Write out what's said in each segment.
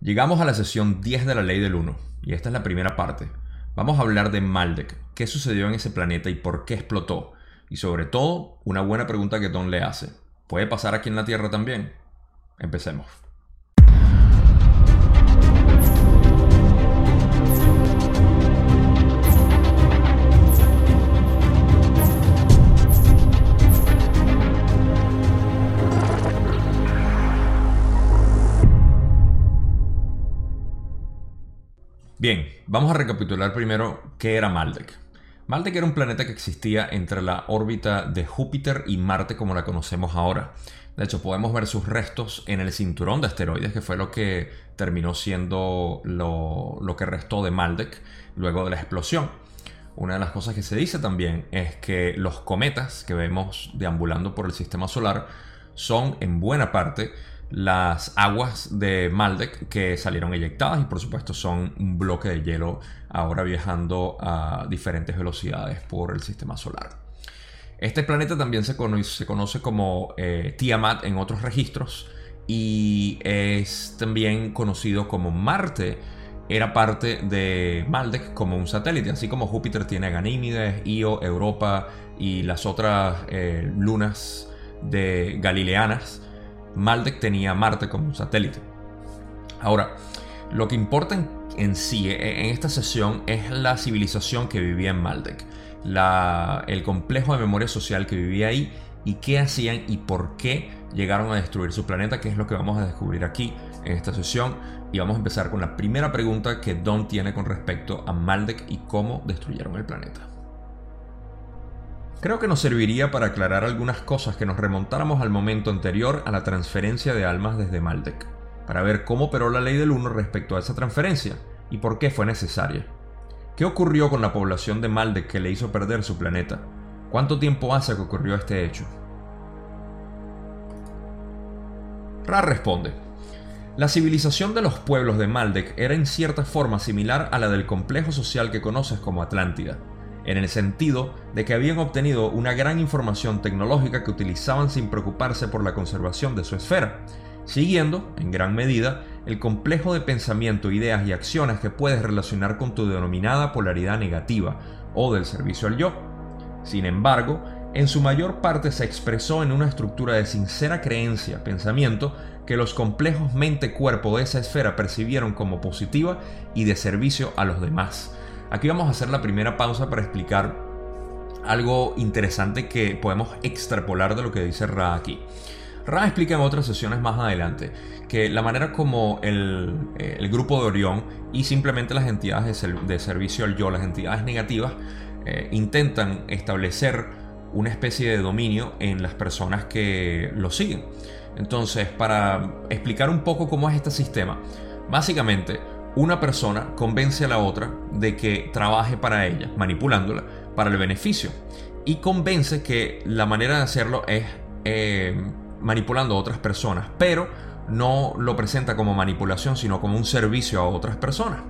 Llegamos a la sesión 10 de la ley del 1 y esta es la primera parte. Vamos a hablar de Maldek, qué sucedió en ese planeta y por qué explotó. Y sobre todo, una buena pregunta que Don le hace. ¿Puede pasar aquí en la Tierra también? Empecemos. Bien, vamos a recapitular primero qué era Maldek. Maldek era un planeta que existía entre la órbita de Júpiter y Marte como la conocemos ahora. De hecho, podemos ver sus restos en el cinturón de asteroides, que fue lo que terminó siendo lo, que restó de Maldek luego de la explosión. Una de las cosas que se dice también es que los cometas que vemos deambulando por el sistema solar son en buena parte las aguas de Maldek que salieron eyectadas y por supuesto son un bloque de hielo ahora viajando a diferentes velocidades por el sistema solar. Este planeta también se conoce, como eh, Tiamat en otros registros y es también conocido como Marte. Era parte de Maldek como un satélite, así como Júpiter tiene Ganímedes, Io, Europa y las otras eh, lunas de galileanas Maldek tenía Marte como un satélite. Ahora, lo que importa en, sí, e, en esta sesión, es la civilización que vivía en Maldek, el complejo de memoria social que vivía ahí y qué hacían y por qué llegaron a destruir su planeta, que es lo que vamos a descubrir aquí en esta sesión. Y vamos a empezar con la primera pregunta que Don tiene con respecto a Maldek y cómo destruyeron el planeta. Creo que nos serviría para aclarar algunas cosas que nos remontáramos al momento anterior a la transferencia de almas desde Maldek, para ver cómo operó la ley del 1 respecto a esa transferencia y por qué fue necesaria. ¿Qué ocurrió con la población de Maldek que le hizo perder su planeta? ¿Cuánto tiempo hace que ocurrió este hecho? Ra responde. La civilización de los pueblos de Maldek era en cierta forma similar a la del complejo social que conoces como Atlántida, en el sentido de que habían obtenido una gran información tecnológica que utilizaban sin preocuparse por la conservación de su esfera, siguiendo, en gran medida, el complejo de pensamiento, ideas y acciones que puedes relacionar con tu denominada polaridad negativa o del servicio al yo. Sin embargo, en su mayor parte se expresó en una estructura de sincera creencia, pensamiento, que los complejos mente-cuerpo de esa esfera percibieron como positiva y de servicio a los demás, Aquí vamos a hacer la primera pausa para explicar algo interesante que podemos extrapolar de lo que dice Ra aquí. Ra explica en otras sesiones más adelante que la manera como el, eh, grupo de Orión y simplemente las entidades de, servicio al yo, las entidades negativas, eh, intentan establecer una especie de dominio en las personas que lo siguen. Entonces, para explicar un poco cómo es este sistema, básicamente una persona convence a la otra de que trabaje para ella, manipulándola para el beneficio. Y convence que la manera de hacerlo es eh, manipulando a otras personas, pero no lo presenta como manipulación, sino como un servicio a otras personas.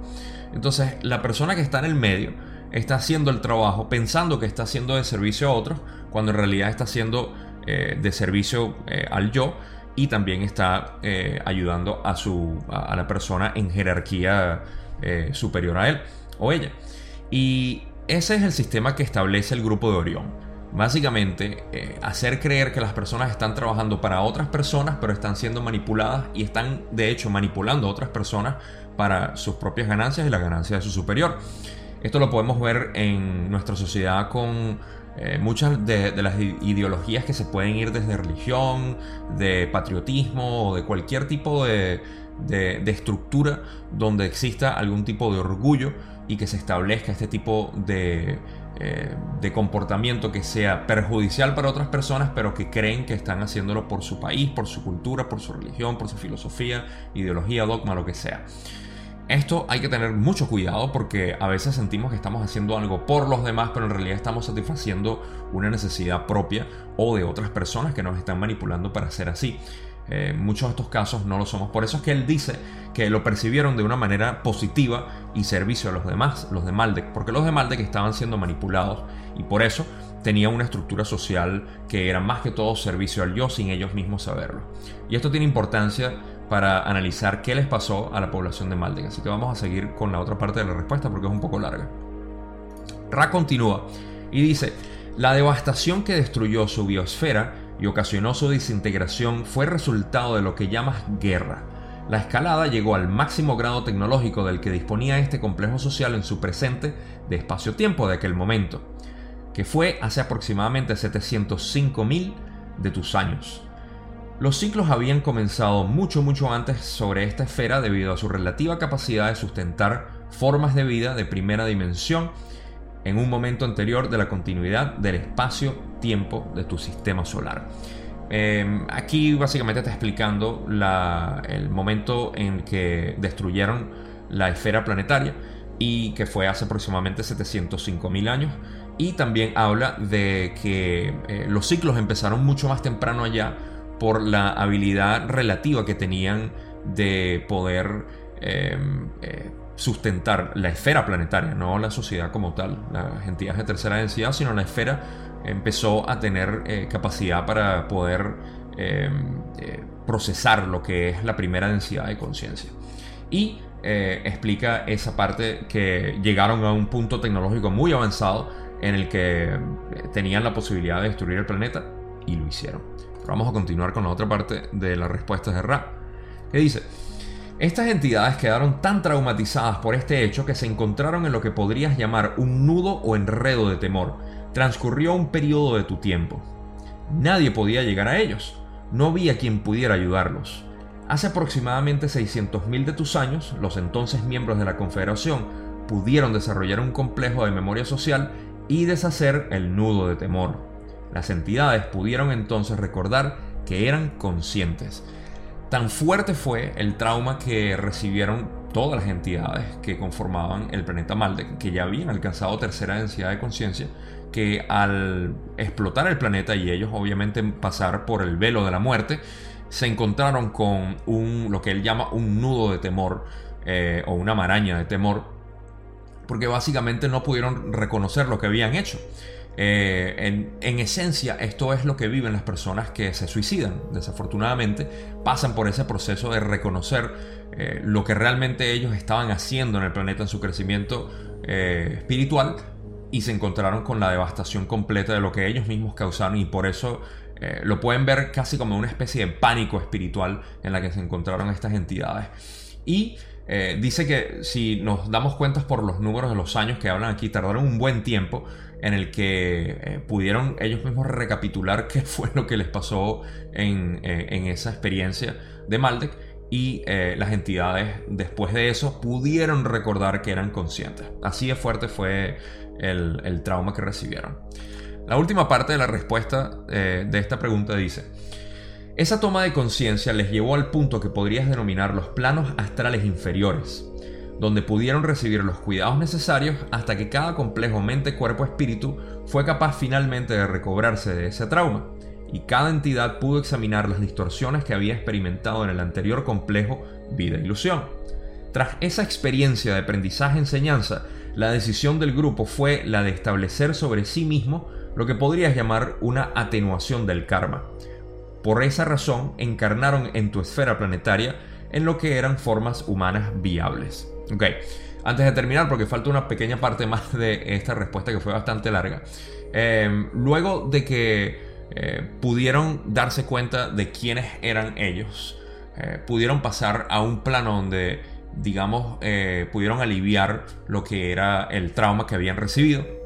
Entonces, la persona que está en el medio está haciendo el trabajo pensando que está haciendo de servicio a otros, cuando en realidad está haciendo eh, de servicio eh, al yo y también está eh, ayudando a, su, a, la persona en jerarquía eh, superior a él o ella. Y ese es el sistema que establece el grupo de Orión. Básicamente, eh, hacer creer que las personas están trabajando para otras personas, pero están siendo manipuladas y están de hecho manipulando a otras personas para sus propias ganancias y la ganancia de su superior. Esto lo podemos ver en nuestra sociedad con eh, muchas de, las ideologías que se pueden ir desde religión, de patriotismo o de cualquier tipo de, estructura donde exista algún tipo de orgullo y que se establezca este tipo de, eh, de comportamiento que sea perjudicial para otras personas, pero que creen que están haciéndolo por su país, por su cultura, por su religión, por su filosofía, ideología, dogma, lo que sea. Esto hay que tener mucho cuidado porque a veces sentimos que estamos haciendo algo por los demás, pero en realidad estamos satisfaciendo una necesidad propia o de otras personas que nos están manipulando para ser así. Eh, muchos de estos casos no lo somos. Por eso es que él dice que lo percibieron de una manera positiva y servicio a los demás, los de Maldek, porque los de Maldek estaban siendo manipulados y por eso tenía una estructura social que era más que todo servicio al yo sin ellos mismos saberlo. Y esto tiene importancia para analizar qué les pasó a la población de Maldek. Así que vamos a seguir con la otra parte de la respuesta porque es un poco larga. Ra continúa y dice, la devastación que destruyó su biosfera y ocasionó su desintegración fue resultado de lo que llamas guerra. La escalada llegó al máximo grado tecnológico del que disponía este complejo social en su presente de espacio-tiempo de aquel momento, que fue hace aproximadamente 705.000 de tus años. Los ciclos habían comenzado mucho mucho antes sobre esta esfera debido a su relativa capacidad de sustentar formas de vida de primera dimensión en un momento anterior de la continuidad del espacio-tiempo de tu sistema solar. Em, aquí básicamente está explicando el momento en que destruyeron la esfera planetaria y que fue hace aproximadamente 705.000 años. Y también habla de que eh, los ciclos empezaron mucho más temprano allá por la habilidad relativa que tenían de poder em, eh, sustentar la esfera planetaria, no la sociedad como tal, las entidades de tercera densidad, sino la esfera empezó a tener eh, capacidad para poder em, eh, procesar lo que es la primera densidad de conciencia. Y explica esa parte que llegaron a un punto tecnológico muy avanzado en el que tenían la posibilidad de destruir el planeta y lo hicieron. Vamos a continuar con la otra parte de la respuesta de Ra, que dice, estas entidades quedaron tan traumatizadas por este hecho que se encontraron en lo que podrías llamar un nudo o enredo de temor. Transcurrió un periodo de tu tiempo. Nadie podía llegar a ellos. No había quien pudiera ayudarlos. Hace aproximadamente 600.000 de tus años, los entonces miembros de la Confederación pudieron desarrollar un complejo de memoria social y deshacer el nudo de temor. Las entidades pudieron entonces recordar que eran conscientes Tan fuerte fue el trauma que recibieron todas las entidades que conformaban el planeta Maldek, que ya habían alcanzado tercera densidad de conciencia, que al explotar el planeta y ellos obviamente pasar por el velo de la muerte, se encontraron con un, lo que él llama un nudo de temor eh, o una maraña de temor, porque básicamente no pudieron reconocer lo que habían hecho. Eh, en, esencia, esto es lo que viven las personas que se suicidan. Desafortunadamente, pasan por ese proceso de reconocer eh, lo que realmente ellos estaban haciendo en el planeta en su crecimiento eh, espiritual y se encontraron con la devastación completa de lo que ellos mismos causaron y por eso lo pueden ver casi como una especie de pánico espiritual en la que se encontraron estas entidades. Y dice que si nos damos cuenta por los números de los años que hablan aquí, tardaron un buen tiempo en el que eh, pudieron ellos mismos recapitular qué fue lo que les pasó en, eh, esa experiencia de Maldek y eh, las entidades después de eso pudieron recordar que eran conscientes. Así de fuerte fue el, el trauma que recibieron. La última parte de la respuesta de esta pregunta dice, esa toma de conciencia les llevó al punto que podrías denominar los planos astrales inferiores donde pudieron recibir los cuidados necesarios hasta que cada complejo mente, cuerpo, espíritu fue capaz finalmente de recobrarse de ese trauma, y cada entidad pudo examinar las distorsiones que había experimentado en el anterior complejo vida-ilusión. Tras esa experiencia de aprendizaje-enseñanza, la decisión del grupo fue la de establecer sobre sí mismo lo que podrías llamar una atenuación del karma. Por esa razón, encarnaron en tu esfera planetaria en lo que eran formas humanas viables. Ok, antes de terminar, porque falta una pequeña parte más de esta respuesta que fue bastante larga. Em, luego de que eh, pudieron darse cuenta de quiénes eran ellos, eh, pudieron pasar a un plano donde, digamos, eh, pudieron aliviar lo que era el trauma que habían recibido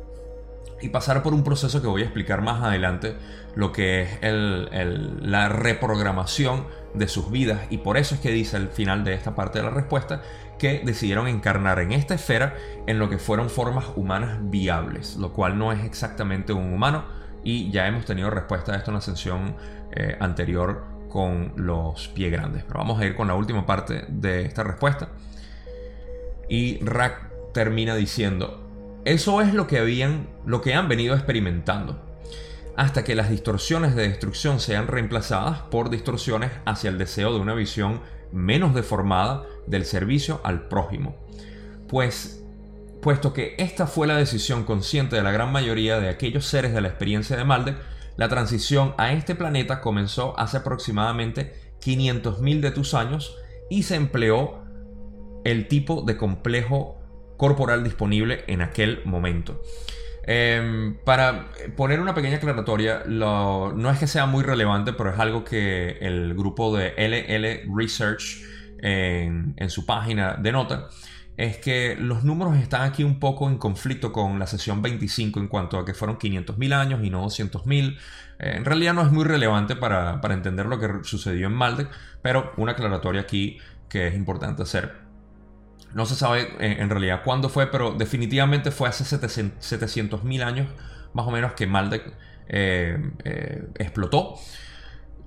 y pasar por un proceso que voy a explicar más adelante, lo que es la reprogramación de sus vidas. Y por eso es que dice al final de esta parte de la respuesta que decidieron encarnar en esta esfera en lo que fueron formas humanas viables, lo cual no es exactamente un humano. Y ya hemos tenido respuesta a esto en la sesión eh, anterior con los pies grandes. Pero vamos a ir con la última parte de esta respuesta. Y Rack termina diciendo, eso es lo que habían, lo que han venido experimentando, hasta que las distorsiones de destrucción sean reemplazadas por distorsiones hacia el deseo de una visión menos deformada del servicio al prójimo. Pues, puesto que esta fue la decisión consciente de la gran mayoría de aquellos seres de la experiencia de Malde, la transición a este planeta comenzó hace aproximadamente 500.000 de tus años y se empleó el tipo de complejo corporal disponible en aquel momento. Em, para poner una pequeña aclaratoria, no es que sea muy relevante, pero es algo que el grupo de LL Research en, su página denota es que los números están aquí un poco en conflicto con la sesión 25 en cuanto a que fueron 500.000 años y no 200.000. Eh, en realidad no es muy relevante para, entender lo que sucedió en Maldek, pero una aclaratoria aquí que es importante hacer. No se sabe eh, en realidad cuándo fue, pero definitivamente fue hace 700.000 años más o menos que Maldek eh, explotó.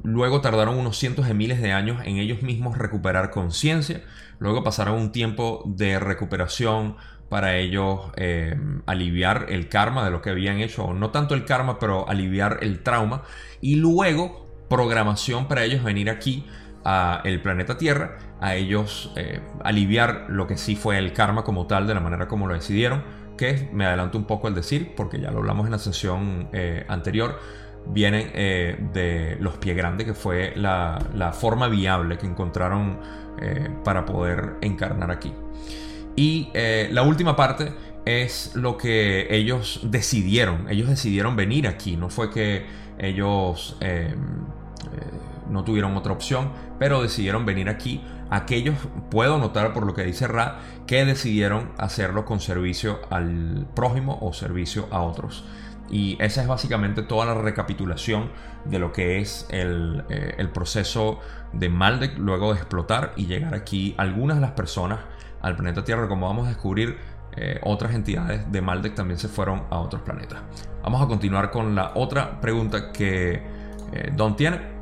Luego tardaron unos cientos de miles de años en ellos mismos recuperar conciencia. Luego pasaron un tiempo de recuperación para ellos eh, aliviar el karma de lo que habían hecho, no tanto el karma, pero aliviar el trauma. Y luego programación para ellos venir aquí el planeta Tierra, a ellos eh, aliviar lo que sí fue el karma como tal, de la manera como lo decidieron, que me adelanto un poco al decir, porque ya lo hablamos en la sesión eh, anterior vienen eh, de los pies grandes, que fue la, forma viable que encontraron para poder encarnar aquí. Y la última parte es lo que ellos decidieron. Ellos decidieron venir aquí. No fue que ellos no tuvieron otra opción, pero decidieron venir aquí. Aquellos, puedo notar por lo que dice Ra, que decidieron hacerlo con servicio al prójimo o servicio a otros. Y esa es básicamente toda la recapitulación de lo que es el, eh, proceso de Maldek luego de explotar y llegar aquí algunas de las personas al planeta Tierra. Como vamos a descubrir, eh, otras entidades de Maldek también se fueron a otros planetas. Vamos a continuar con la otra pregunta que eh, Don tiene.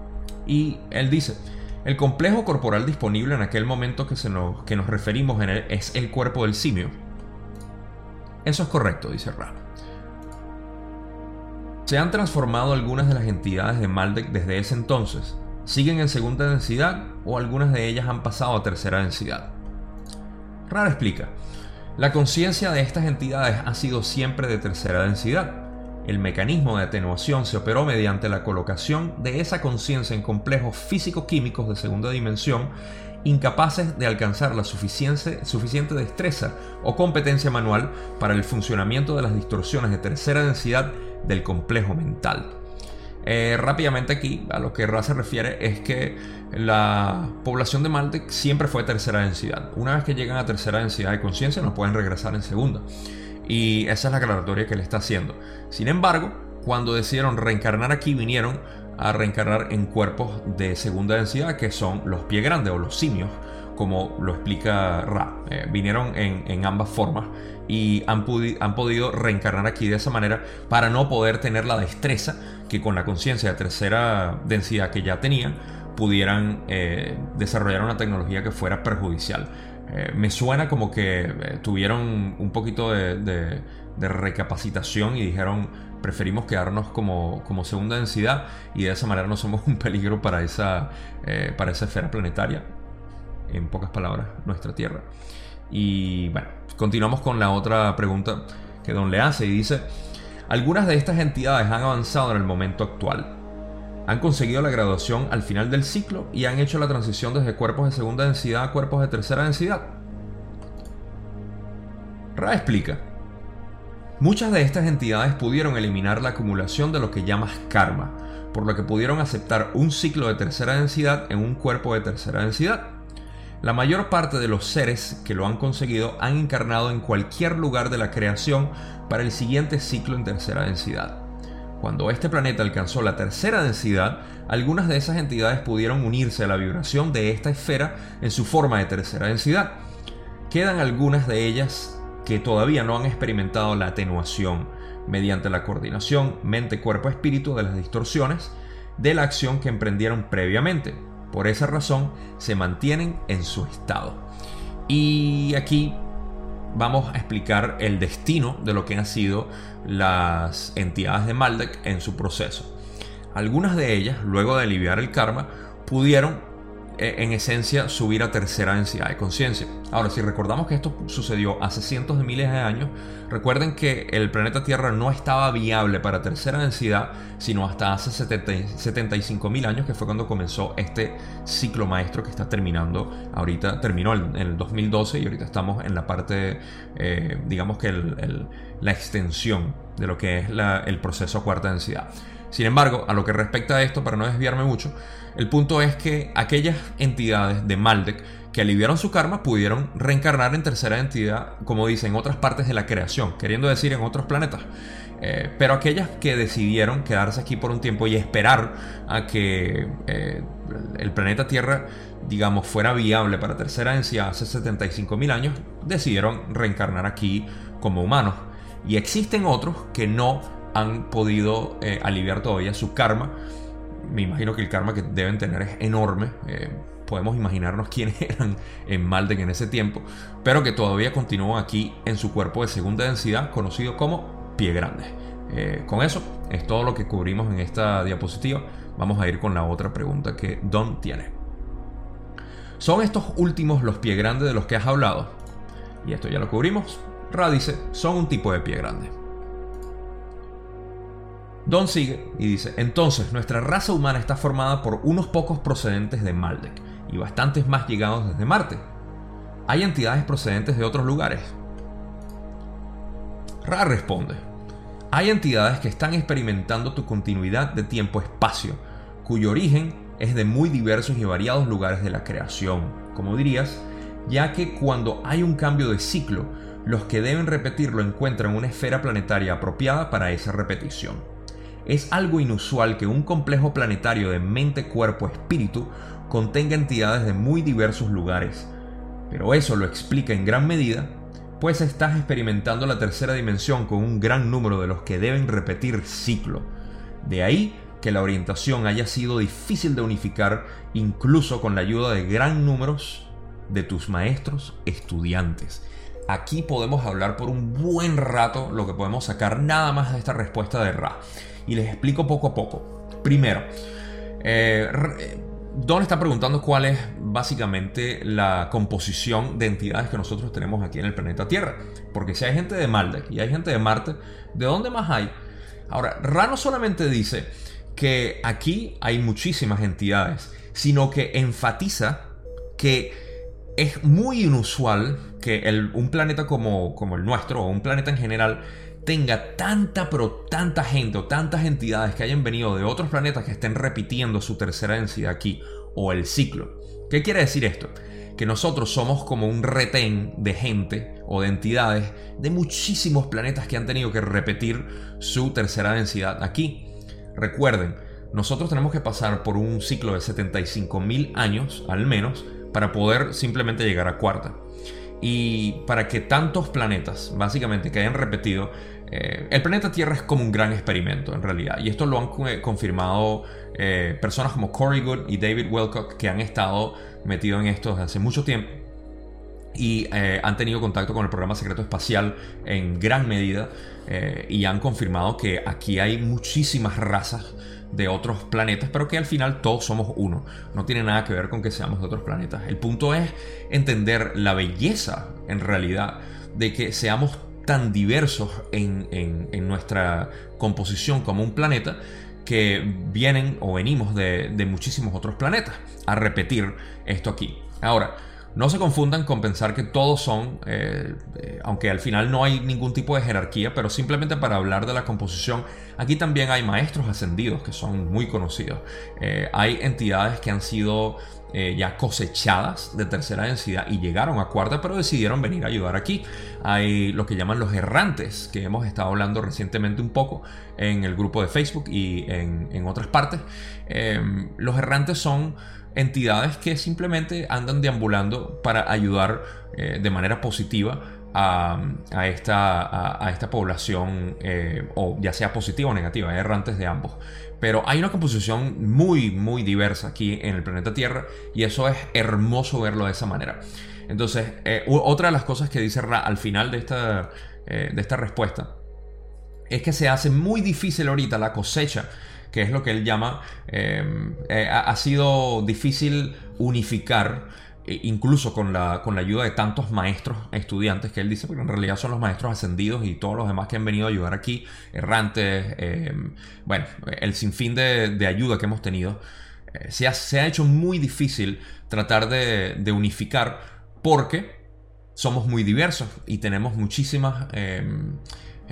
Y él dice, el complejo corporal disponible en aquel momento que, se nos, que nos referimos en él es el cuerpo del simio. Eso es correcto, dice Ra. Se han transformado algunas de las entidades de Maldek desde ese entonces. ¿Siguen en segunda densidad o algunas de ellas han pasado a tercera densidad? Rara explica. La conciencia de estas entidades ha sido siempre de tercera densidad. El mecanismo de atenuación se operó mediante la colocación de esa conciencia en complejos físico-químicos de segunda dimensión incapaces de alcanzar la suficiente, destreza o competencia manual para el funcionamiento de las distorsiones de tercera densidad del complejo mental. Eh, rápidamente aquí, a lo que Ra se refiere es que la población de Maldek siempre fue tercera densidad. Una vez que llegan a tercera densidad de conciencia no pueden regresar en segunda. Y esa es la aclaratoria que le está haciendo. Sin embargo, cuando decidieron reencarnar aquí, vinieron a reencarnar en cuerpos de segunda densidad, que son los pies grandes o los simios, como lo explica Ra. Eh, vinieron en, ambas formas y han, han, podido reencarnar aquí de esa manera para no poder tener la destreza que con la conciencia de tercera densidad que ya tenían pudieran eh, desarrollar una tecnología que fuera perjudicial. Eh, me suena como que tuvieron un poquito de recapacitación y dijeron preferimos quedarnos como, como, segunda densidad y de esa manera no somos un peligro para esa, eh, para esa esfera planetaria. En pocas palabras, nuestra Tierra. Y bueno, continuamos con la otra pregunta que Don le hace y dice, algunas de estas entidades han avanzado en el momento actual. Han conseguido la graduación al final del ciclo y han hecho la transición desde cuerpos de segunda densidad a cuerpos de tercera densidad. Ra explica. Muchas de estas entidades pudieron eliminar la acumulación de lo que llamas karma, por lo que pudieron aceptar un ciclo de tercera densidad en un cuerpo de tercera densidad. La mayor parte de los seres que lo han conseguido han encarnado en cualquier lugar de la creación para el siguiente ciclo en tercera densidad. Cuando este planeta alcanzó la tercera densidad, algunas de esas entidades pudieron unirse a la vibración de esta esfera en su forma de tercera densidad. Quedan algunas de ellas que todavía no han experimentado la atenuación mediante la coordinación mente-cuerpo-espíritu de las distorsiones de la acción que emprendieron previamente. Por esa razón se mantienen en su estado. Y aquí vamos a explicar el destino de lo que han sido las entidades de Maldek en su proceso. Algunas de ellas, luego de aliviar el karma, pudieron en esencia subir a tercera densidad de conciencia. Ahora, si recordamos que esto sucedió hace cientos de miles de años, recuerden que el planeta Tierra no estaba viable para tercera densidad sino hasta hace 75 mil años, que fue cuando comenzó este ciclo maestro que está terminando ahorita, terminó en el 2012 y ahorita estamos en la parte, eh, digamos que la extensión de lo que es el proceso a cuarta densidad. Sin embargo, a lo que respecta a esto, para no desviarme mucho, el punto es que aquellas entidades de Maldek que aliviaron su karma pudieron reencarnar en tercera entidad, como dicen, en otras partes de la creación, queriendo decir en otros planetas. Eh, pero aquellas que decidieron quedarse aquí por un tiempo y esperar a que eh, el planeta Tierra, digamos, fuera viable para tercera densidad hace 75 mil años, decidieron reencarnar aquí como humanos. Y existen otros que no han podido eh, aliviar todavía su karma. Me imagino que el karma que deben tener es enorme. Eh, podemos imaginarnos quiénes eran en Malden en ese tiempo, pero que todavía continúan aquí en su cuerpo de segunda densidad, conocido como pie grande. Eh, con eso es todo lo que cubrimos en esta diapositiva. Vamos a ir con la otra pregunta que Don tiene. ¿Son estos últimos los pie grandes de los que has hablado? Y esto ya lo cubrimos. Ra dice, son un tipo de pie grande. Don sigue y dice, entonces nuestra raza humana está formada por unos pocos procedentes de Maldek y bastantes más llegados desde Marte. ¿Hay entidades procedentes de otros lugares? Ra responde, hay entidades que están experimentando tu continuidad de tiempo-espacio, cuyo origen es de muy diversos y variados lugares de la creación, como dirías, ya que cuando hay un cambio de ciclo, los que deben repetirlo encuentran una esfera planetaria apropiada para esa repetición. Es algo inusual que un complejo planetario de mente, cuerpo, espíritu contenga entidades de muy diversos lugares, pero eso lo explica en gran medida, pues estás experimentando la tercera dimensión con un gran número de los que deben repetir ciclo. De ahí que la orientación haya sido difícil de unificar incluso con la ayuda de gran números de tus maestros estudiantes. Aquí podemos hablar por un buen rato lo que podemos sacar nada más de esta respuesta de Ra y les explico poco a poco. Primero, eh, Don está preguntando cuál es básicamente la composición de entidades que nosotros tenemos aquí en el planeta Tierra. Porque si hay gente de Maldek y hay gente de Marte, ¿de dónde más hay? Ahora, Ra no solamente dice que aquí hay muchísimas entidades, sino que enfatiza que es muy inusual que un planeta como, como el nuestro, o un planeta en general, tenga tanta, pero tanta gente o tantas entidades que hayan venido de otros planetas que estén repitiendo su tercera densidad aquí o el ciclo. ¿Qué quiere decir esto? Que nosotros somos como un retén de gente o de entidades de muchísimos planetas que han tenido que repetir su tercera densidad aquí. Recuerden, nosotros tenemos que pasar por un ciclo de 75 mil años al menos para poder simplemente llegar a cuarta. Y para que tantos planetas, básicamente, que hayan repetido, eh, el planeta Tierra es como un gran experimento en realidad. Y esto lo han eh, confirmado eh, personas como Corey Good y David Wilcock que han estado metidos en esto desde hace mucho tiempo. Y han tenido contacto con el programa secreto espacial en gran medida. y han confirmado que aquí hay muchísimas razas de otros planetas, pero que al final todos somos uno. No tiene nada que ver con que seamos de otros planetas. El punto es entender la belleza, en realidad, de que seamos tan diversos en, nuestra composición como un planeta que vienen o venimos de, muchísimos otros planetas a repetir esto aquí. Ahora, no se confundan con pensar que todos son, eh, eh, aunque al final no hay ningún tipo de jerarquía, pero simplemente para hablar de la composición, aquí también hay maestros ascendidos que son muy conocidos. Eh, hay entidades que han sido eh, ya cosechadas de tercera densidad y llegaron a cuarta, pero decidieron venir a ayudar aquí. Hay lo que llaman los errantes, que hemos estado hablando recientemente un poco en el grupo de Facebook y en, otras partes. Em, los errantes son entidades que simplemente andan deambulando para ayudar eh, de manera positiva a, esta, a, esta, población, eh, o ya sea positiva o negativa, errantes de ambos. Pero hay una composición muy, muy diversa aquí en el planeta Tierra y eso es hermoso verlo de esa manera. Entonces, eh, otra de las cosas que dice Ra al final de esta, eh, de esta respuesta es que se hace muy difícil ahorita la cosecha que es lo que él llama, ha sido difícil unificar e incluso con la, con la ayuda de tantos maestros estudiantes que él dice, porque en realidad son los maestros ascendidos y todos los demás que han venido a ayudar aquí, errantes, em, bueno, el sinfín de, de, ayuda que hemos tenido, eh, se, ha, se, ha, hecho muy difícil tratar de, de, unificar porque somos muy diversos y tenemos muchísimas...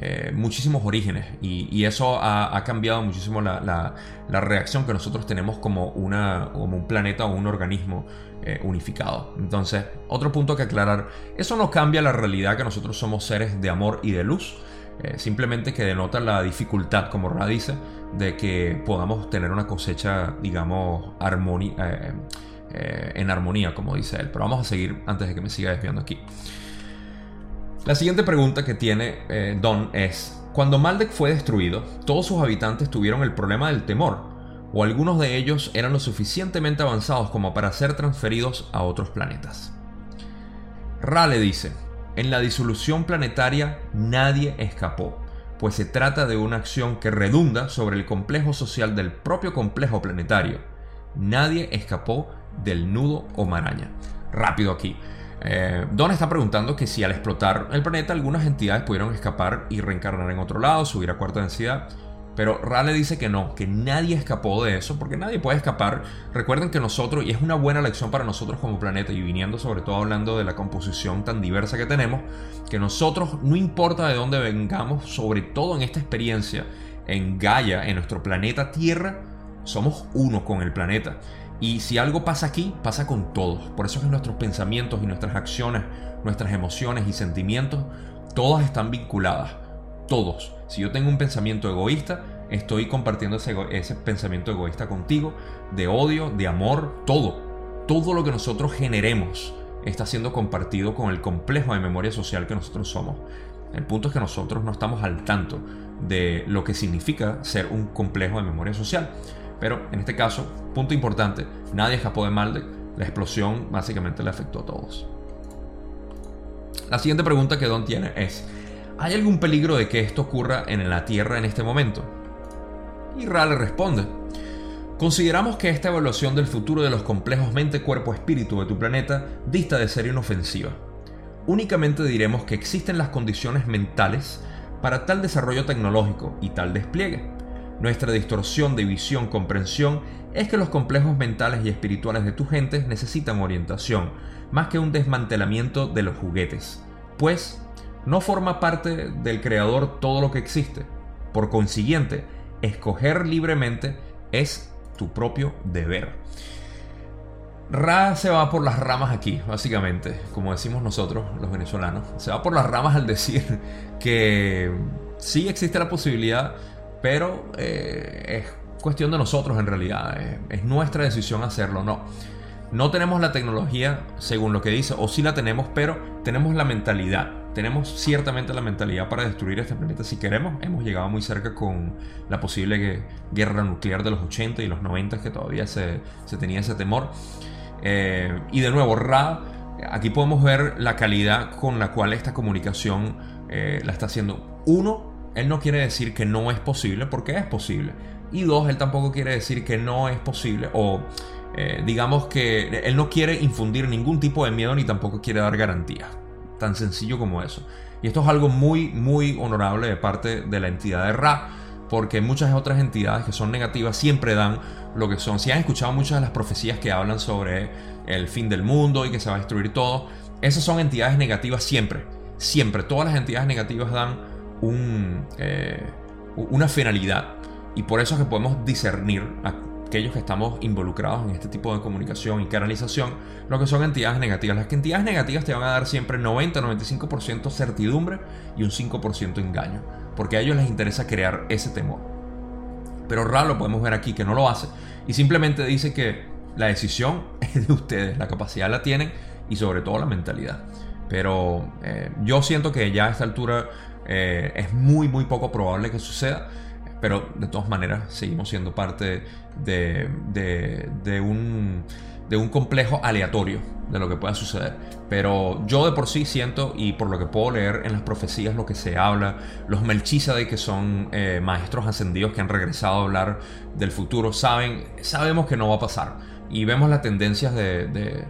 Eh, muchísimos orígenes y, eso ha, cambiado muchísimo la, la, reacción que nosotros tenemos como, una, como un planeta o un organismo eh, unificado. Entonces, otro punto que aclarar, eso no cambia la realidad que nosotros somos seres de amor y de luz, eh, simplemente que denota la dificultad, como Ra dice, de que podamos tener una cosecha, digamos, eh, en armonía, como dice él. Pero vamos a seguir antes de que me siga desviando aquí. La siguiente pregunta que tiene Don es, cuando Maldek fue destruido, todos sus habitantes tuvieron el problema del temor, o algunos de ellos eran lo suficientemente avanzados como para ser transferidos a otros planetas. Rale dice, en la disolución planetaria nadie escapó, pues se trata de una acción que redunda sobre el complejo social del propio complejo planetario. Nadie escapó del nudo o maraña. Rápido aquí. Eh, Don está preguntando que si al explotar el planeta algunas entidades pudieron escapar y reencarnar en otro lado, subir a cuarta densidad. Pero Rale dice que no, que nadie escapó de eso, porque nadie puede escapar. Recuerden que nosotros, y es una buena lección para nosotros como planeta, y viniendo sobre todo hablando de la composición tan diversa que tenemos, que nosotros, no importa de dónde vengamos, sobre todo en esta experiencia en Gaia, en nuestro planeta Tierra, somos uno con el planeta. Y si algo pasa aquí, pasa con todos. Por eso es que nuestros pensamientos y nuestras acciones, nuestras emociones y sentimientos, todas están vinculadas todos. Si yo tengo un pensamiento egoísta, estoy compartiendo ese, pensamiento egoísta contigo, de odio, de amor, todo. Todo lo que nosotros generemos está siendo compartido con el complejo de memoria social que nosotros somos. El punto es que nosotros no estamos al tanto de lo que significa ser un complejo de memoria social. Pero en este caso, punto importante, nadie escapó de Maldek, la explosión básicamente le afectó a todos. La siguiente pregunta que Don tiene es, ¿Hay algún peligro de que esto ocurra en la Tierra en este momento? Y Ra le responde, Consideramos que esta evaluación del futuro de los complejos mente-cuerpo-espíritu de tu planeta dista de ser inofensiva. Únicamente diremos que existen las condiciones mentales para tal desarrollo tecnológico y tal despliegue. Nuestra distorsión de visión comprensión es que los complejos mentales y espirituales de tu gente necesitan orientación, más que un desmantelamiento de los juguetes. Pues, no forma parte del creador todo lo que existe. Por consiguiente, escoger libremente es tu propio deber. Ra se va por las ramas aquí, básicamente, como decimos nosotros los venezolanos. Se va por las ramas al decir que sí existe la posibilidad, pero eh, es cuestión de nosotros en realidad. Es, es nuestra decisión hacerlo, no. No tenemos la tecnología según lo que dice, o sí la tenemos, pero tenemos la mentalidad tenemos ciertamente la mentalidad para destruir este planeta si queremos. Hemos llegado muy cerca con la posible guerra nuclear de los 80 y los 90 que todavía se, tenía ese temor. Eh, y de nuevo, Ra, aquí podemos ver la calidad con la cual esta comunicación eh, la está haciendo. Uno, él no quiere decir que no es posible porque es posible. Y dos, él tampoco quiere decir que no es posible o... Eh, digamos que él no quiere infundir ningún tipo de miedo ni tampoco quiere dar garantías tan sencillo como eso. Y esto es algo muy, muy honorable de parte de la entidad de Ra, porque muchas otras entidades que son negativas siempre dan lo que son. Si han escuchado muchas de las profecías que hablan sobre el fin del mundo y que se va a destruir todo, esas son entidades negativas siempre. Siempre. Todas las entidades negativas dan eh, una finalidad. Y por eso es que podemos discernir aquellos que estamos involucrados en este tipo de comunicación y canalización, lo que son entidades negativas. Las entidades negativas te van a dar siempre 90-95% certidumbre y un 5% engaño, porque a ellos les interesa crear ese temor. Pero Ra lo podemos ver aquí que no lo hace y simplemente dice que la decisión es de ustedes, la capacidad la tienen y sobre todo la mentalidad. Pero eh, yo siento que ya a esta altura eh, es muy muy poco probable que suceda pero de todas maneras seguimos siendo parte de, un de un complejo aleatorio de lo que pueda suceder. Pero yo de por sí siento, y por lo que puedo leer en las profecías, lo que se habla, los Melchizedek, que son eh, maestros ascendidos que han regresado a hablar del futuro, saben, sabemos que no va a pasar. Y vemos las tendencias de, de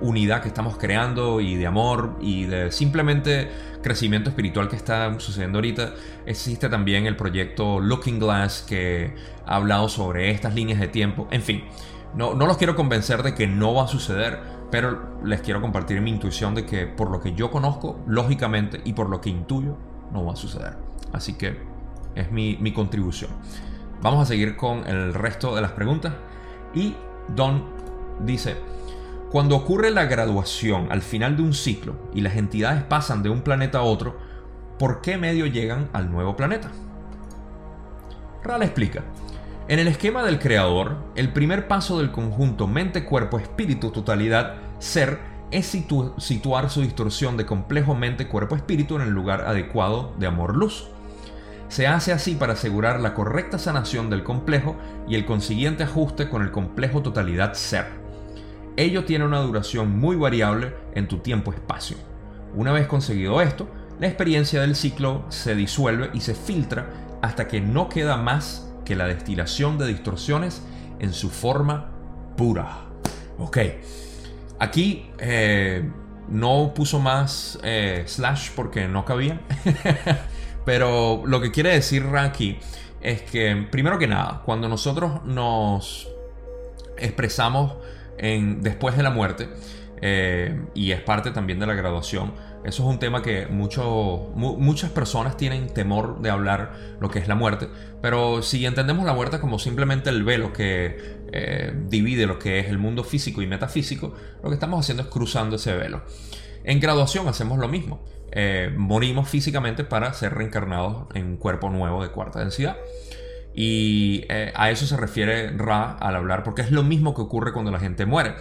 unidad que estamos creando y de amor y de simplemente crecimiento espiritual que está sucediendo ahorita. Existe también el proyecto Looking Glass que ha hablado sobre estas líneas de tiempo. En fin, no, los quiero convencer de que no va a suceder, pero les quiero compartir mi intuición de que por lo que yo conozco, lógicamente, y por lo que intuyo, no va a suceder. Así que es mi, mi contribución. Vamos a seguir con el resto de las preguntas. Y Don dice, cuando ocurre la graduación al final de un ciclo y las entidades pasan de un planeta a otro, ¿por qué medio llegan al nuevo planeta? Ral explica, en el esquema del creador, el primer paso del conjunto mente, cuerpo, espíritu, totalidad, ser, es situar su distorsión de complejo mente, cuerpo, espíritu en el lugar adecuado de amor-luz. Se hace así para asegurar la correcta sanación del complejo y el consiguiente ajuste con el complejo totalidad ser. Ello tiene una duración muy variable en tu tiempo-espacio. Una vez conseguido esto, la experiencia del ciclo se disuelve y se filtra hasta que no queda más la destilación de distorsiones en su forma pura. Ok, aquí eh, no puso más eh, slash porque no cabía, pero lo que quiere decir aquí es que, primero que nada, cuando nosotros nos expresamos después de la muerte, eh, y es parte también de la graduación, eso es un tema que muchas personas tienen temor de hablar lo que es la muerte, pero si entendemos la muerte como simplemente el velo que eh, divide lo que es el mundo físico y metafísico, lo que estamos haciendo es cruzando ese velo. En graduación hacemos lo mismo. Eh, morimos físicamente para ser reencarnados en un cuerpo nuevo de cuarta densidad. Y eh, a eso se refiere Ra al hablar, porque es lo mismo que ocurre cuando la gente muere.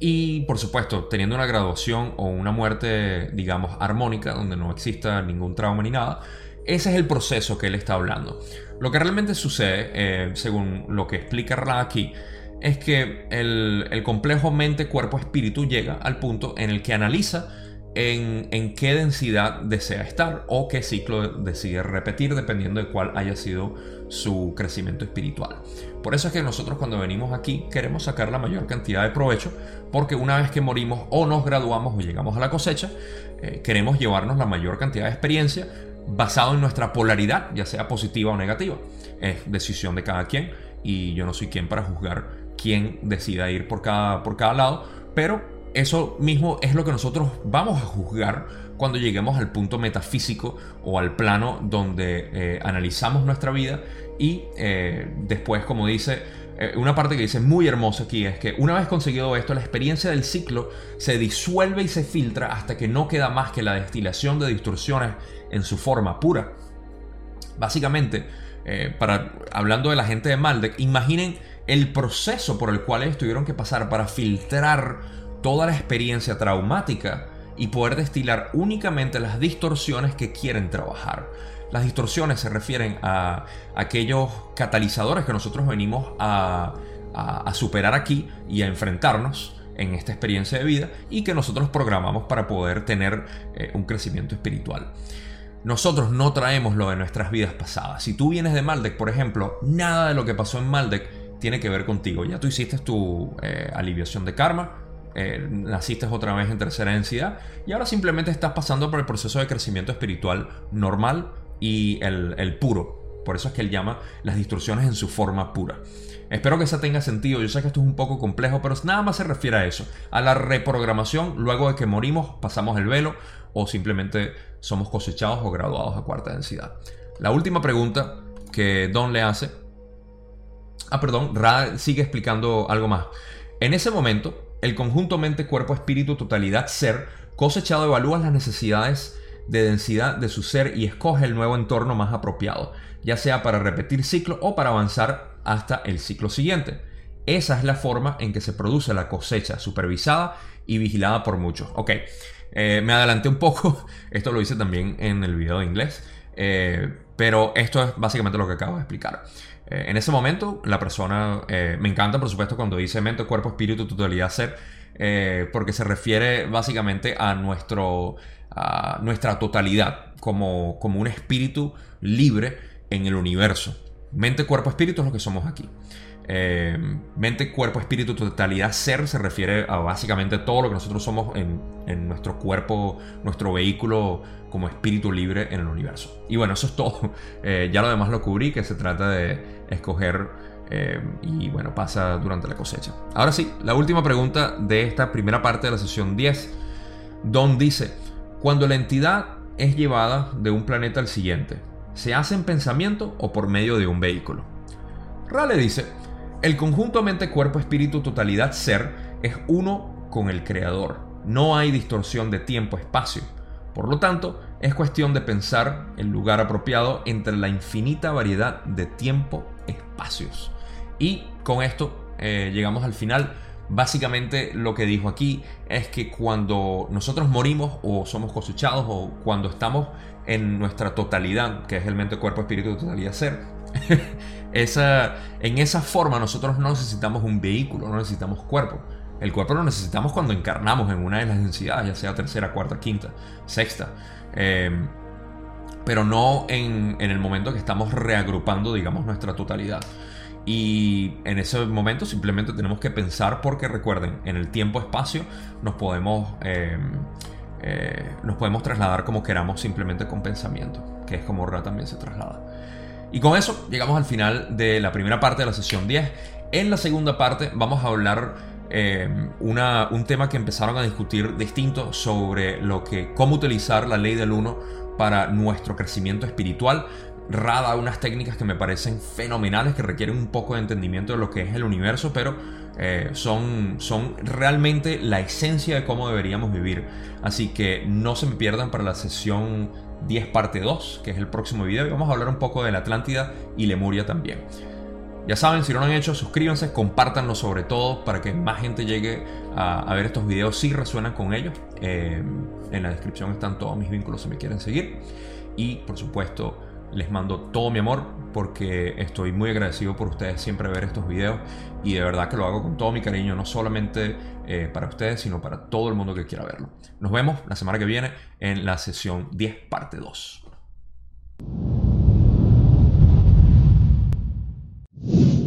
Y por supuesto, teniendo una graduación o una muerte, digamos, armónica, donde no exista ningún trauma ni nada, ese es el proceso que él está hablando. Lo que realmente sucede, eh, según lo que explica Ra aquí, es que el, complejo mente-cuerpo-espíritu llega al punto en el que analiza en, qué densidad desea estar o qué ciclo decide repetir dependiendo de cuál haya sido su crecimiento espiritual. Por eso es que nosotros cuando venimos aquí queremos sacar la mayor cantidad de provecho porque una vez que morimos o nos graduamos o llegamos a la cosecha, eh, queremos llevarnos la mayor cantidad de experiencia basado en nuestra polaridad, ya sea positiva o negativa. Es decisión de cada quien y yo no soy quien para juzgar quién decida ir por cada, por cada lado, pero eso mismo es lo que nosotros vamos a juzgar cuando lleguemos al punto metafísico o al plano donde eh, analizamos nuestra vida y eh, después, como dice, eh, una parte que dice muy hermosa aquí es que una vez conseguido esto, la experiencia del ciclo se disuelve y se filtra hasta que no queda más que la destilación de distorsiones en su forma pura. Básicamente, para, hablando de la gente de Maldek, imaginen el proceso por el cual ellos tuvieron que pasar para filtrar toda la experiencia traumática y poder destilar únicamente las distorsiones que quieren trabajar. Las distorsiones se refieren a aquellos catalizadores que nosotros venimos a, superar aquí y a enfrentarnos en esta experiencia de vida y que nosotros programamos para poder tener eh, un crecimiento espiritual. Nosotros no traemos lo de nuestras vidas pasadas. Si tú vienes de Maldek, por ejemplo, nada de lo que pasó en Maldek tiene que ver contigo. Ya tú hiciste tu eh, aliviación de karma, eh, naciste otra vez en tercera densidad y ahora simplemente estás pasando por el proceso de crecimiento espiritual normal y el, puro. Por eso es que él llama las distorsiones en su forma pura. Espero que eso tenga sentido. Yo sé que esto es un poco complejo, pero nada más se refiere a eso. A la reprogramación luego de que morimos, pasamos el velo o simplemente somos cosechados o graduados a cuarta densidad. La última pregunta que Don le hace. Ah, perdón, Ra sigue explicando algo más. En ese momento, el conjunto mente, cuerpo, espíritu, totalidad, ser, cosechado evalúa las necesidades de densidad de su ser y escoge el nuevo entorno más apropiado, ya sea para repetir ciclo o para avanzar hasta el ciclo siguiente. Esa es la forma en que se produce la cosecha, supervisada y vigilada por muchos. Ok, eh, me adelanté un poco, esto lo hice también en el video de inglés. Eh, Pero esto es básicamente lo que acabo de explicar. Eh, en ese momento, la persona, eh, me encanta por supuesto cuando dice mente, cuerpo, espíritu, totalidad, ser, eh, porque se refiere básicamente a, nuestro, a nuestra totalidad como, como un espíritu libre en el universo. Mente, cuerpo, espíritu es lo que somos aquí. mente, cuerpo, espíritu, totalidad, ser se refiere a básicamente todo lo que nosotros somos en, en, nuestro cuerpo, nuestro vehículo como espíritu libre en el universo. Y bueno, eso es todo. ya lo demás lo cubrí, que se trata de escoger eh, y bueno, pasa durante la cosecha. Ahora sí, la última pregunta de esta primera parte de la sesión 10. Don dice, cuando la entidad es llevada de un planeta al siguiente, ¿se hace en pensamiento o por medio de un vehículo? Rale dice, el conjunto mente, cuerpo, espíritu, totalidad, ser es uno con el creador. No hay distorsión de tiempo-espacio. Por lo tanto, es cuestión de pensar el lugar apropiado entre la infinita variedad de tiempo espacios. Y con esto eh, llegamos al final. Básicamente lo que dijo aquí es que cuando nosotros morimos o somos cosechados o cuando estamos en nuestra totalidad, que es el mente, cuerpo, espíritu, totalidad, ser, esa, en esa forma nosotros no necesitamos un vehículo, no necesitamos cuerpo. El cuerpo lo necesitamos cuando encarnamos en una de las densidades, ya sea tercera, cuarta, quinta, sexta. Eh, pero no en, el momento que estamos reagrupando, digamos, nuestra totalidad. Y en ese momento simplemente tenemos que pensar porque recuerden, en el tiempo-espacio nos podemos... Em, eh, nos podemos trasladar como queramos simplemente con pensamiento, que es como Ra también se traslada. Y con eso llegamos al final de la primera parte de la sesión 10. En la segunda parte vamos a hablar em, un tema que empezaron a discutir distinto sobre lo que, cómo utilizar la ley del 1 para nuestro crecimiento espiritual. Rada unas técnicas que me parecen fenomenales, que requieren un poco de entendimiento de lo que es el universo, pero eh, son, son realmente la esencia de cómo deberíamos vivir. Así que no se me pierdan para la sesión 10 parte 2, que es el próximo video, y vamos a hablar un poco de la Atlántida y Lemuria también. Ya saben, si no lo han hecho, suscríbanse, compártanlo sobre todo para que más gente llegue a, ver estos videos si resuenan con ellos. Eh, en la descripción están todos mis vínculos si me quieren seguir. Y por supuesto, les mando todo mi amor porque estoy muy agradecido por ustedes siempre ver estos videos y de verdad que lo hago con todo mi cariño, no solamente eh, para ustedes, sino para todo el mundo que quiera verlo. Nos vemos la semana que viene en la sesión 10 parte 2. you